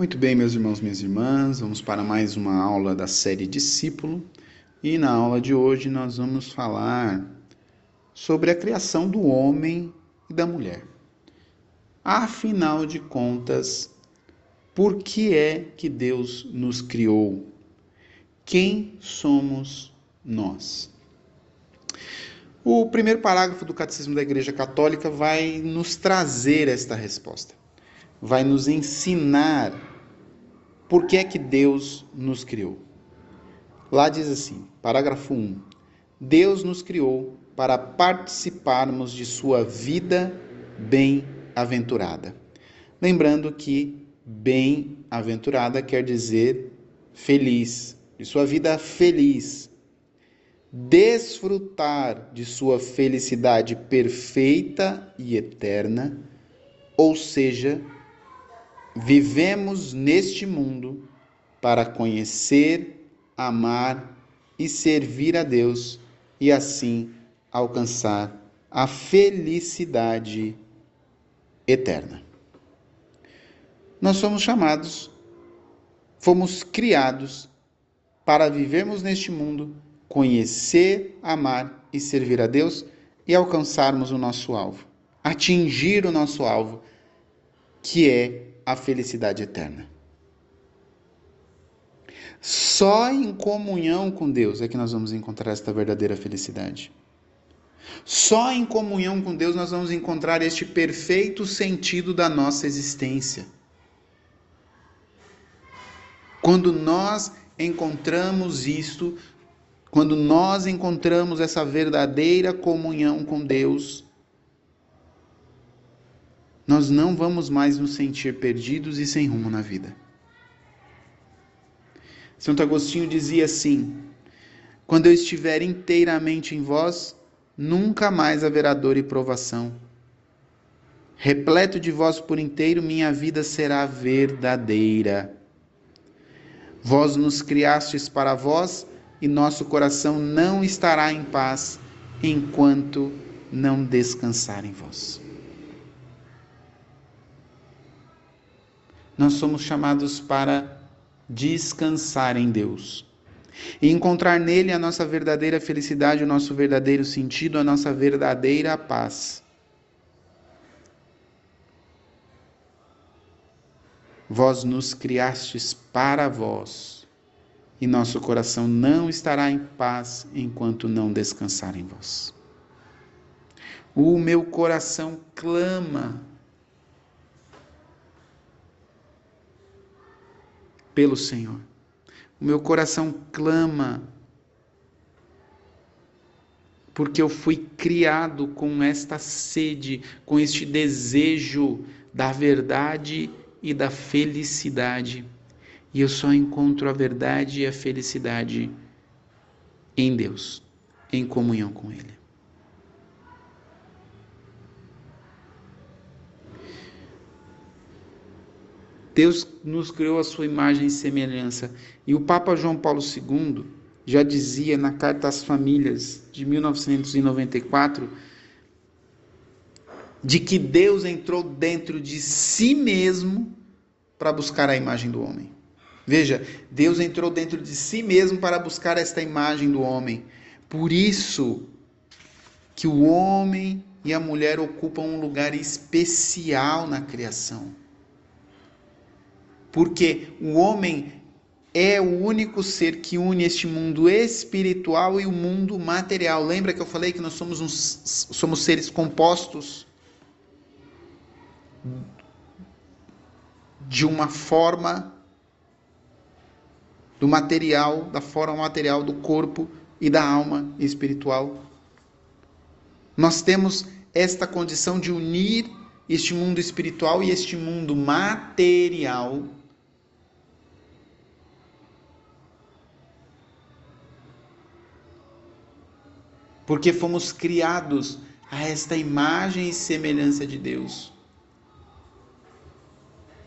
Muito bem, meus irmãos, minhas irmãs, vamos para mais uma aula da série Discípulo. E na aula de hoje nós vamos falar sobre a criação do homem e da mulher. Afinal de contas, por que é que Deus nos criou? Quem somos nós? O primeiro parágrafo do Catecismo da Igreja Católica vai nos trazer esta resposta. Vai nos ensinar por que é que Deus nos criou. Lá diz assim, parágrafo 1: Deus nos criou para participarmos de sua vida bem-aventurada. Lembrando que bem-aventurada quer dizer feliz, de sua vida feliz. Desfrutar de sua felicidade perfeita e eterna, ou seja, Vivemos neste mundo para conhecer, amar e servir a Deus e assim alcançar a felicidade eterna. Nós somos chamados, fomos criados para vivermos neste mundo, conhecer, amar e servir a Deus e alcançarmos o nosso alvo, atingir o nosso alvo, que é a felicidade eterna. Só em comunhão com Deus é que nós vamos encontrar esta verdadeira felicidade. Só em comunhão com Deus nós vamos encontrar este perfeito sentido da nossa existência. Quando nós encontramos isto, quando nós encontramos essa verdadeira comunhão com Deus, nós não vamos mais nos sentir perdidos e sem rumo na vida. Santo Agostinho dizia assim: Quando eu estiver inteiramente em vós, nunca mais haverá dor e provação. Repleto de vós por inteiro, minha vida será verdadeira. Vós nos criastes para vós, e nosso coração não estará em paz enquanto não descansar em vós. Nós somos chamados para descansar em Deus e encontrar nele a nossa verdadeira felicidade, o nosso verdadeiro sentido, a nossa verdadeira paz. Vós nos criastes para vós, e nosso coração não estará em paz enquanto não descansar em vós. O meu coração clama pelo Senhor. O meu coração clama porque eu fui criado com esta sede, com este desejo da verdade e da felicidade. E eu só encontro a verdade e a felicidade em Deus, em comunhão com Ele. Deus nos criou a sua imagem e semelhança. E o Papa João Paulo II já dizia na Carta às Famílias de 1994 de que Deus entrou dentro de si mesmo para buscar a imagem do homem. Veja, Deus entrou dentro de si mesmo para buscar esta imagem do homem. Por isso que o homem e a mulher ocupam um lugar especial na criação porque o homem é o único ser que une este mundo espiritual e o mundo material. Lembra que eu falei que nós somos, uns, somos seres compostos de uma forma do material, da forma material do corpo e da alma espiritual. Nós temos esta condição de unir este mundo espiritual e este mundo material porque fomos criados a esta imagem e semelhança de Deus,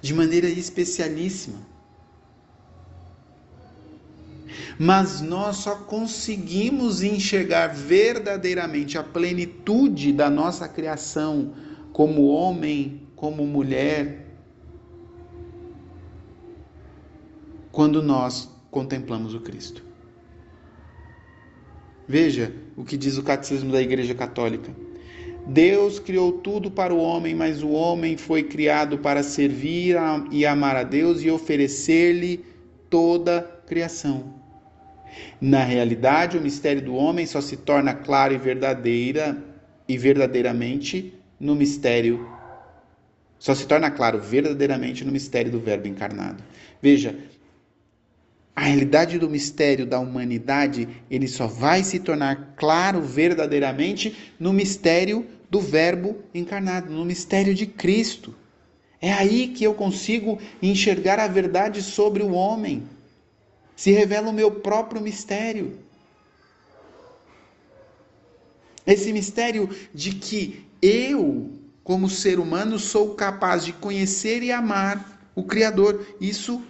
de maneira especialíssima. Mas nós só conseguimos enxergar verdadeiramente a plenitude da nossa criação como homem, como mulher, quando nós contemplamos o Cristo. Veja o que diz o Catecismo da Igreja Católica. Deus criou tudo para o homem, mas o homem foi criado para servir e amar a Deus e oferecer-lhe toda a criação. Na realidade, o mistério do homem só se torna claro e verdadeira e verdadeiramente no mistério só se torna claro verdadeiramente no mistério do Verbo encarnado. Veja, a realidade do mistério da humanidade, ele só vai se tornar claro verdadeiramente no mistério do Verbo encarnado, no mistério de Cristo. É aí que eu consigo enxergar a verdade sobre o homem. Se revela o meu próprio mistério. Esse mistério de que eu, como ser humano, sou capaz de conhecer e amar o Criador. Isso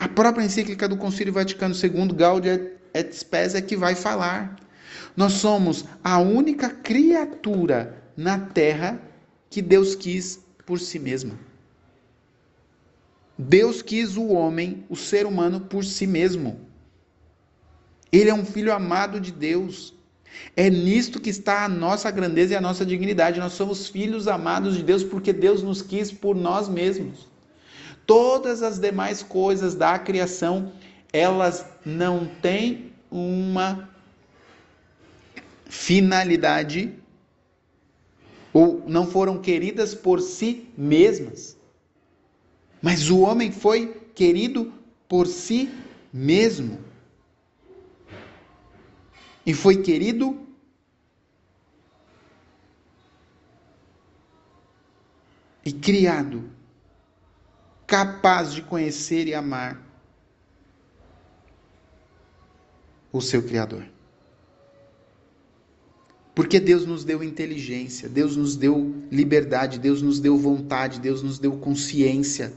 a própria encíclica do Concílio Vaticano II, Gaudium et Spes, é que vai falar. Nós somos a única criatura na Terra que Deus quis por si mesma. Deus quis o homem, o ser humano, por si mesmo. Ele é um filho amado de Deus. É nisto que está a nossa grandeza e a nossa dignidade. Nós somos filhos amados de Deus porque Deus nos quis por nós mesmos. Todas as demais coisas da criação, elas não têm uma finalidade ou não foram queridas por si mesmas. Mas o homem foi querido por si mesmo. E foi querido e criado capaz de conhecer e amar o seu Criador. Porque Deus nos deu inteligência, Deus nos deu liberdade, Deus nos deu vontade, Deus nos deu consciência.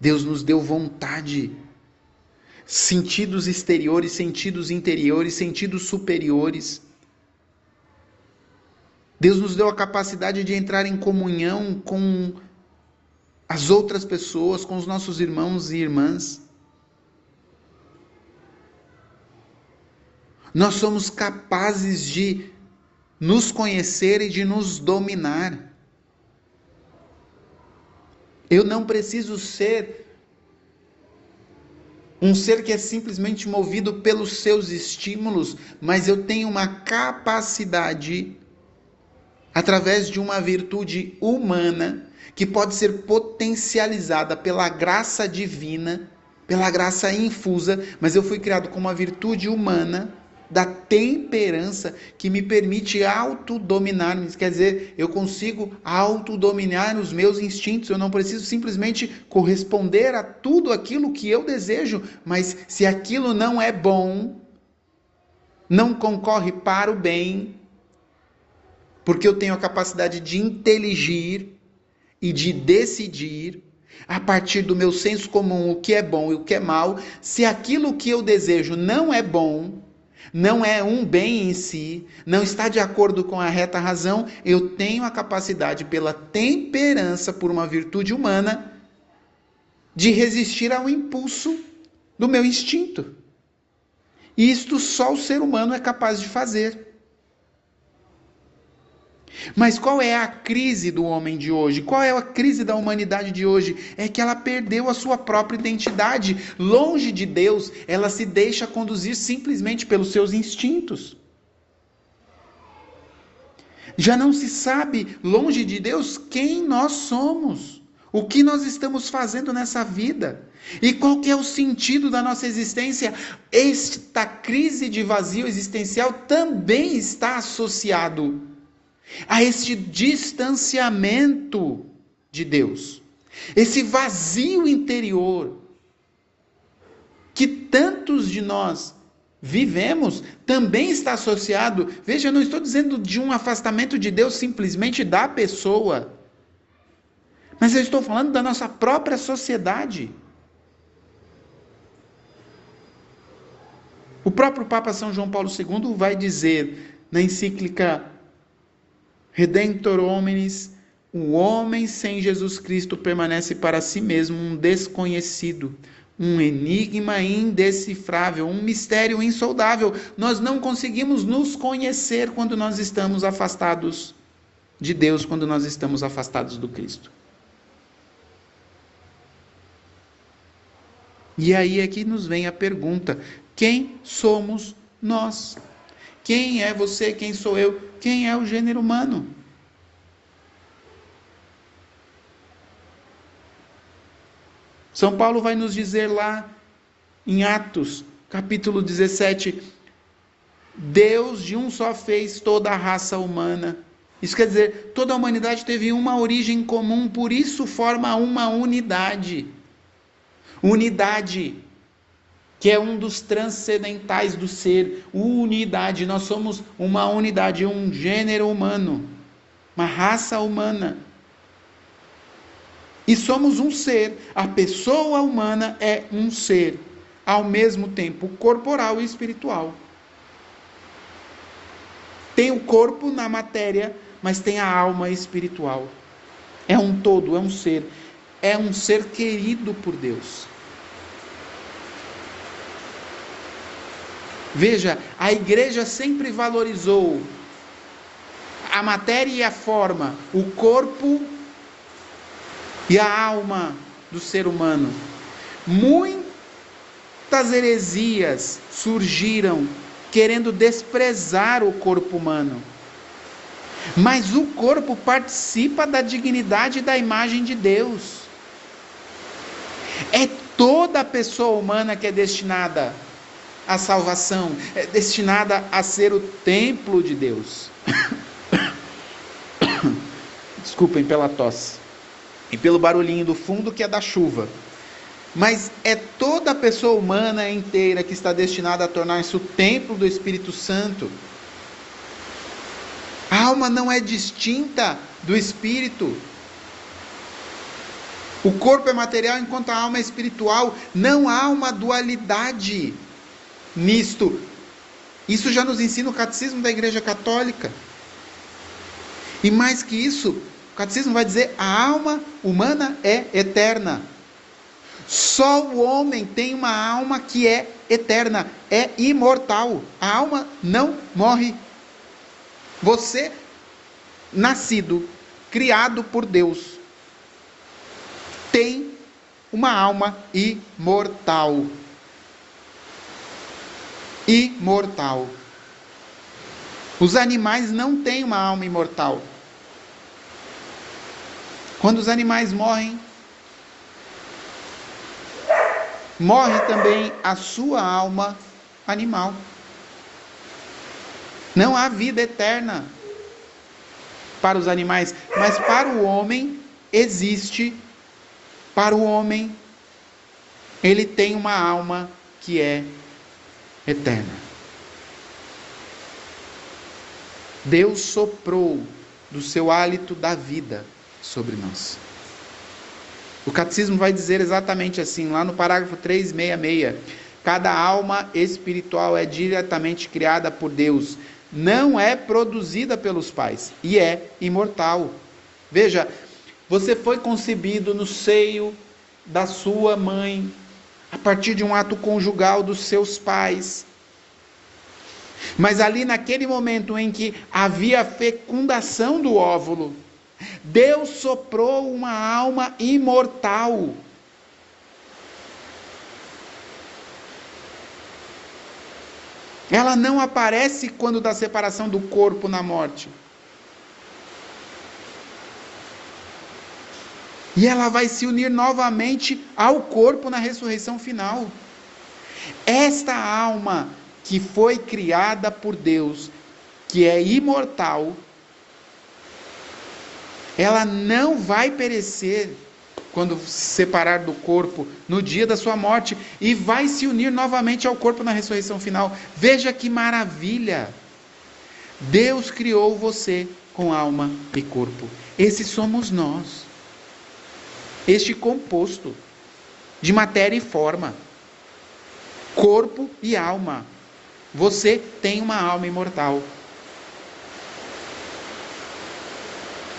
Deus nos deu vontade, sentidos exteriores, sentidos interiores, sentidos superiores. Deus nos deu a capacidade de entrar em comunhão com as outras pessoas, com os nossos irmãos e irmãs. Nós somos capazes de nos conhecer e de nos dominar. Eu não preciso ser um ser que é simplesmente movido pelos seus estímulos, mas eu tenho uma capacidade, através de uma virtude humana, que pode ser potencializada pela graça divina, pela graça infusa, mas eu fui criado com uma virtude humana da temperança que me permite autodominar-me. Quer dizer, eu consigo autodominar os meus instintos. Eu não preciso simplesmente corresponder a tudo aquilo que eu desejo, mas se aquilo não é bom, não concorre para o bem, porque eu tenho a capacidade de inteligir, e de decidir, a partir do meu senso comum, o que é bom e o que é mal, se aquilo que eu desejo não é bom, não é um bem em si, não está de acordo com a reta razão, eu tenho a capacidade, pela temperança, por uma virtude humana, de resistir ao impulso do meu instinto. E isto só o ser humano é capaz de fazer. Mas qual é a crise do homem de hoje? Qual é a crise da humanidade de hoje? É que ela perdeu a sua própria identidade. Longe de Deus, ela se deixa conduzir simplesmente pelos seus instintos. Já não se sabe, longe de Deus, quem nós somos, o que nós estamos fazendo nessa vida. E qual que é o sentido da nossa existência? Esta crise de vazio existencial também está associado a este distanciamento de Deus, esse vazio interior que tantos de nós vivemos também está associado. Veja, eu não estou dizendo de um afastamento de Deus simplesmente da pessoa, mas eu estou falando da nossa própria sociedade. O próprio Papa São João Paulo II vai dizer na encíclica Redentor hominis o homem sem Jesus Cristo permanece para si mesmo um desconhecido, um enigma indecifrável, um mistério insondável. Nós não conseguimos nos conhecer quando nós estamos afastados de Deus, quando nós estamos afastados do Cristo. E aí é que nos vem a pergunta: quem somos nós? Quem é você? Quem sou eu? Quem é o gênero humano? São Paulo vai nos dizer lá em Atos, capítulo 17, Deus de um só fez toda a raça humana. Isso quer dizer, toda a humanidade teve uma origem comum, por isso forma uma unidade. Unidade, que é um dos transcendentais do ser. Unidade, nós somos uma unidade, um gênero humano, uma raça humana. E somos um ser. A pessoa humana é um ser, ao mesmo tempo corporal e espiritual. Tem o corpo na matéria, mas tem a alma espiritual. É um todo, é um ser. É um ser querido por Deus. Veja, a igreja sempre valorizou a matéria e a forma, o corpo e a alma do ser humano. Muitas heresias surgiram querendo desprezar o corpo humano. Mas o corpo participa da dignidade e da imagem de Deus. É toda a pessoa humana que é destinada à salvação, é destinada a ser o templo de Deus. Desculpem pela tosse e pelo barulhinho do fundo que é da chuva. Mas é toda a pessoa humana inteira que está destinada a tornar-se o templo do Espírito Santo. A alma não é distinta do espírito. O corpo é material enquanto a alma é espiritual. Não há uma dualidade nisto. Isso já nos ensina o catecismo da Igreja Católica. E mais que isso, o catecismo vai dizer: a alma humana é eterna. Só o homem tem uma alma que é eterna, é imortal. A alma não morre. Você, nascido, criado por Deus, tem uma alma imortal. Imortal. Os animais não têm uma alma imortal. Quando os animais morrem, morre também a sua alma animal. Não há vida eterna para os animais, mas para o homem existe. Para o homem, ele tem uma alma que é eterna. Deus soprou do seu hálito da vida sobre nós. O catecismo vai dizer exatamente assim, lá no parágrafo 366. Cada alma espiritual é diretamente criada por Deus, não é produzida pelos pais e é imortal. Veja, você foi concebido no seio da sua mãe, a partir de um ato conjugal dos seus pais. Mas ali naquele momento em que havia fecundação do óvulo, Deus soprou uma alma imortal. Ela não aparece quando da separação do corpo na morte. E ela vai se unir novamente ao corpo na ressurreição final. Esta alma que foi criada por Deus, que é imortal, ela não vai perecer quando se separar do corpo no dia da sua morte e vai se unir novamente ao corpo na ressurreição final. Veja que maravilha! Deus criou você com alma e corpo. Esse somos nós. Este composto de matéria e forma, corpo e alma. Você tem uma alma imortal.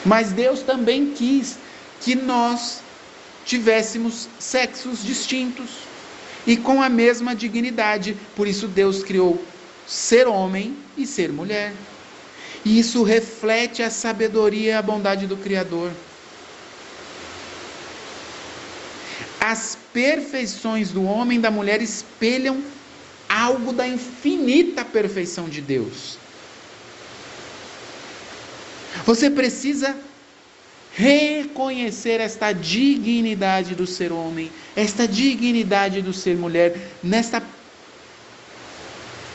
Mas Deus também quis que nós tivéssemos sexos distintos e com a mesma dignidade. Por isso Deus criou ser homem e ser mulher. E isso reflete a sabedoria e a bondade do Criador. As perfeições do homem e da mulher espelham algo da infinita perfeição de Deus. Você precisa reconhecer esta dignidade do ser homem, esta dignidade do ser mulher, nesta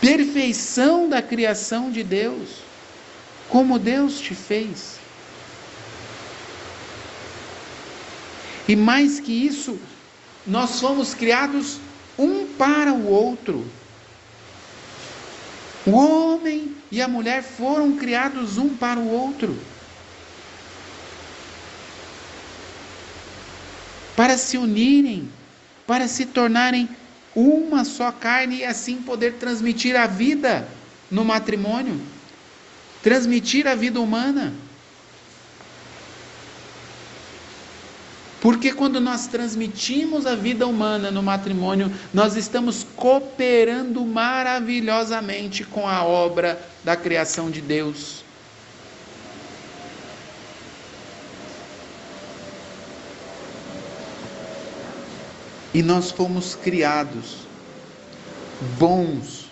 perfeição da criação de Deus, como Deus te fez. E mais que isso, nós fomos criados um para o outro. O homem e a mulher foram criados um para o outro. Para se unirem, para se tornarem uma só carne e assim poder transmitir a vida no matrimônio, transmitir a vida humana. Porque quando nós transmitimos a vida humana no matrimônio, nós estamos cooperando maravilhosamente com a obra da criação de Deus. E nós fomos criados bons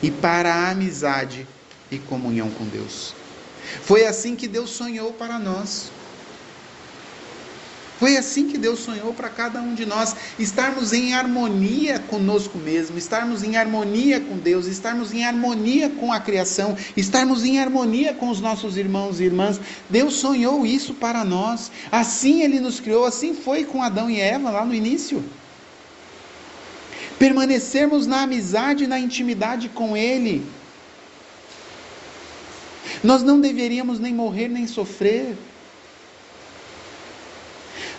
e para a amizade e comunhão com Deus. Foi assim que Deus sonhou para nós. Foi assim que Deus sonhou para cada um de nós, estarmos em harmonia conosco mesmo, estarmos em harmonia com Deus, estarmos em harmonia com a criação, estarmos em harmonia com os nossos irmãos e irmãs. Deus sonhou isso para nós. Assim ele nos criou, assim foi com Adão e Eva lá no início. Permanecermos na amizade, na intimidade com ele. Nós não deveríamos nem morrer nem sofrer.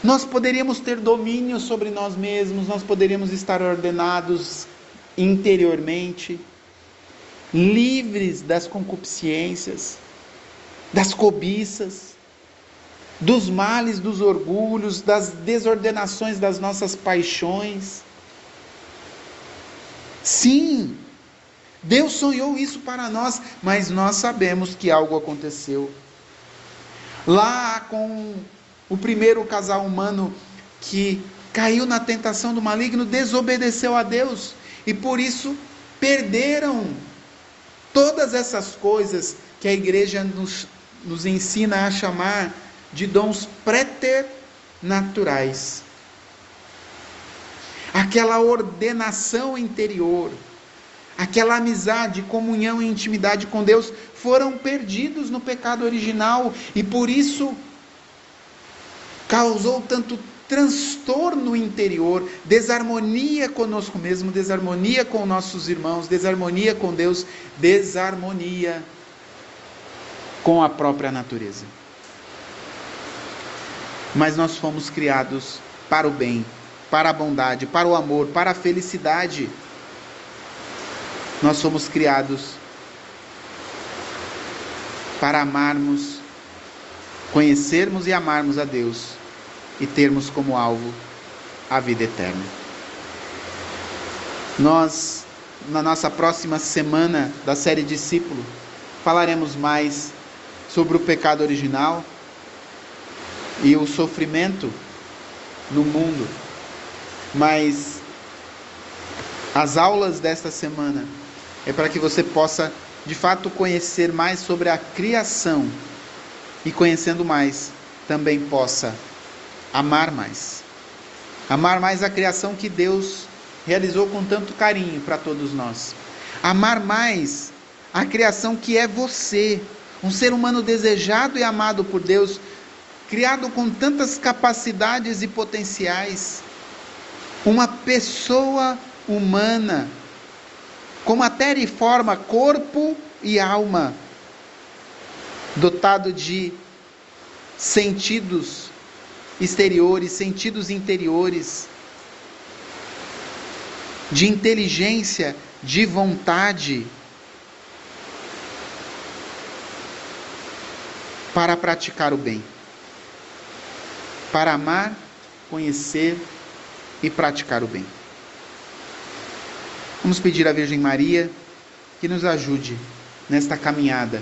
Nós poderíamos ter domínio sobre nós mesmos, nós poderíamos estar ordenados interiormente, livres das concupiscências, das cobiças, dos males, dos orgulhos, das desordenações das nossas paixões. Sim, Deus sonhou isso para nós, mas nós sabemos que algo aconteceu. Lá com o primeiro casal humano que caiu na tentação do maligno desobedeceu a Deus e por isso perderam todas essas coisas que a igreja nos, nos ensina a chamar de dons preternaturais. Aquela ordenação interior, aquela amizade, comunhão e intimidade com Deus foram perdidos no pecado original e por isso causou tanto transtorno interior, desarmonia conosco mesmo, desarmonia com nossos irmãos, desarmonia com Deus, desarmonia com a própria natureza. Mas nós fomos criados para o bem, para a bondade, para o amor, para a felicidade. Nós fomos criados para amarmos, conhecermos e amarmos a Deus e termos como alvo a vida eterna. Nós, na nossa próxima semana da série Discípulo, falaremos mais sobre o pecado original e o sofrimento no mundo. Mas as aulas desta semana é para que você possa de fato conhecer mais sobre a criação e conhecendo mais também possa amar mais. Amar mais a criação que Deus realizou com tanto carinho para todos nós. Amar mais a criação que é você, um ser humano desejado e amado por Deus, criado com tantas capacidades e potenciais. Uma pessoa humana, com matéria e forma, corpo e alma, dotado de sentidos exteriores, sentidos interiores, de inteligência, de vontade. para praticar o bem, para amar, conhecer e praticar o bem. Vamos pedir à Virgem Maria que nos ajude nesta caminhada